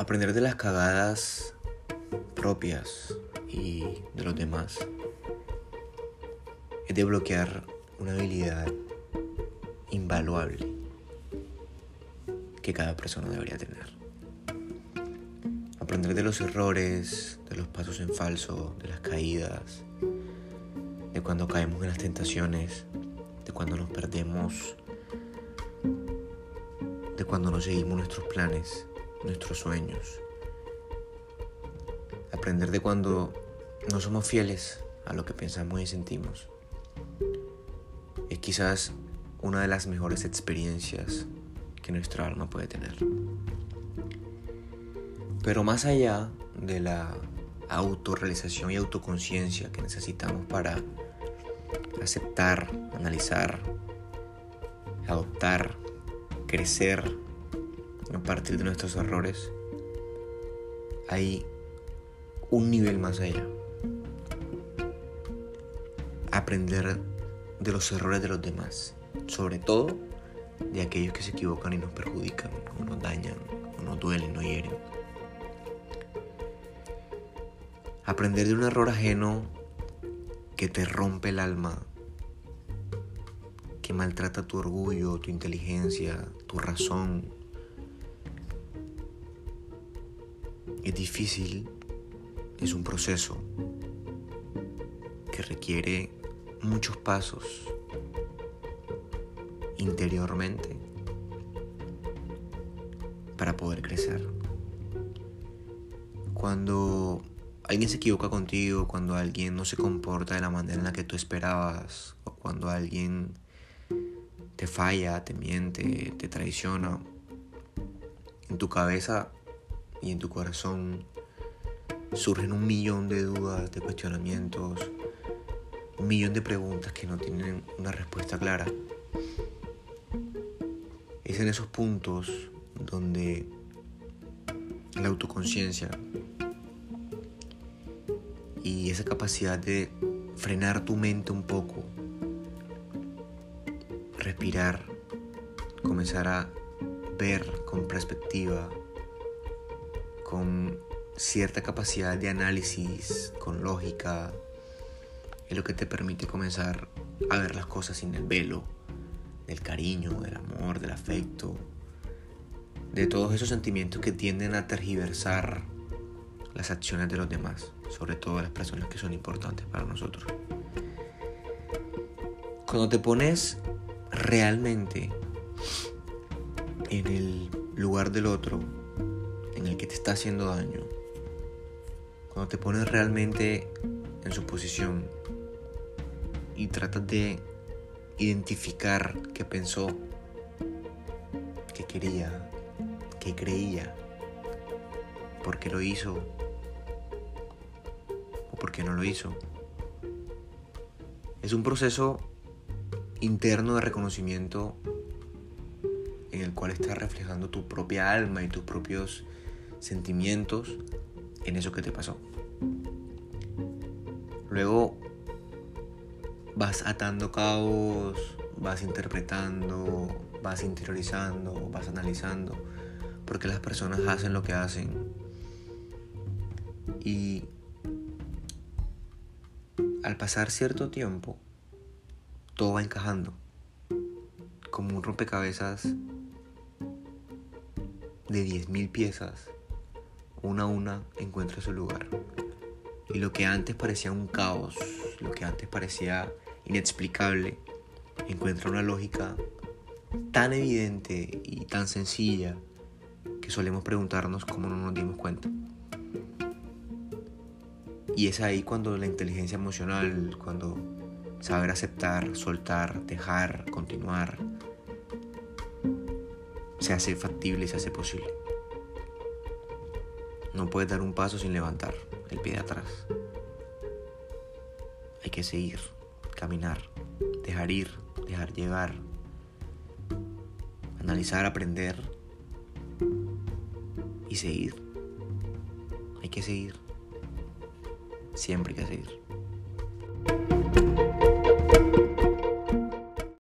Aprender de las cagadas propias y de los demás es desbloquear una habilidad invaluable que cada persona debería tener. Aprender de los errores, de los pasos en falso, de las caídas, de cuando caemos en las tentaciones, de cuando nos perdemos, de cuando no seguimos nuestros planes nuestros sueños. Aprender de cuando no somos fieles a lo que pensamos y sentimos. Es quizás una de las mejores experiencias que nuestra alma puede tener. Pero más allá de la autorrealización y autoconciencia que necesitamos para aceptar, analizar, adoptar, crecer a partir de nuestros errores, hay un nivel más allá. Aprender de los errores de los demás, sobre todo de aquellos que se equivocan y nos perjudican, o nos dañan, o nos duelen, o hieren. Aprender de un error ajeno que te rompe el alma, que maltrata tu orgullo, tu inteligencia, tu razón, Es difícil, es un proceso que requiere muchos pasos interiormente para poder crecer. Cuando alguien se equivoca contigo, cuando alguien no se comporta de la manera en la que tú esperabas, o cuando alguien te falla, te miente, te traiciona, en tu cabeza y en tu corazón surgen un millón de dudas, de cuestionamientos, un millón de preguntas que no tienen una respuesta clara. Es en esos puntos donde la autoconciencia y esa capacidad de frenar tu mente un poco, respirar, comenzar a ver con perspectiva, con cierta capacidad de análisis, con lógica, es lo que te permite comenzar a ver las cosas sin el velo del cariño, del amor, del afecto, de todos esos sentimientos que tienden a tergiversar las acciones de los demás, sobre todo las personas que son importantes para nosotros. Cuando te pones realmente en el lugar del otro, en el que te está haciendo daño, cuando te pones realmente en su posición y tratas de identificar qué pensó, qué quería, qué creía, por qué lo hizo o por qué no lo hizo. Es un proceso interno de reconocimiento en el cual estás reflejando tu propia alma y tus propios sentimientos en eso que te pasó. Luego vas atando cabos, vas interpretando, vas interiorizando, vas analizando, porque las personas hacen lo que hacen. Y al pasar cierto tiempo, todo va encajando, como un rompecabezas de 10.000 piezas una a una encuentra su lugar. Y lo que antes parecía un caos, lo que antes parecía inexplicable, encuentra una lógica tan evidente y tan sencilla que solemos preguntarnos cómo no nos dimos cuenta. Y es ahí cuando la inteligencia emocional, cuando saber aceptar, soltar, dejar, continuar, se hace factible se hace posible. No puedes dar un paso sin levantar el pie de atrás. Hay que seguir, caminar, dejar ir, dejar llegar, analizar, aprender y seguir. Hay que seguir. Siempre hay que seguir.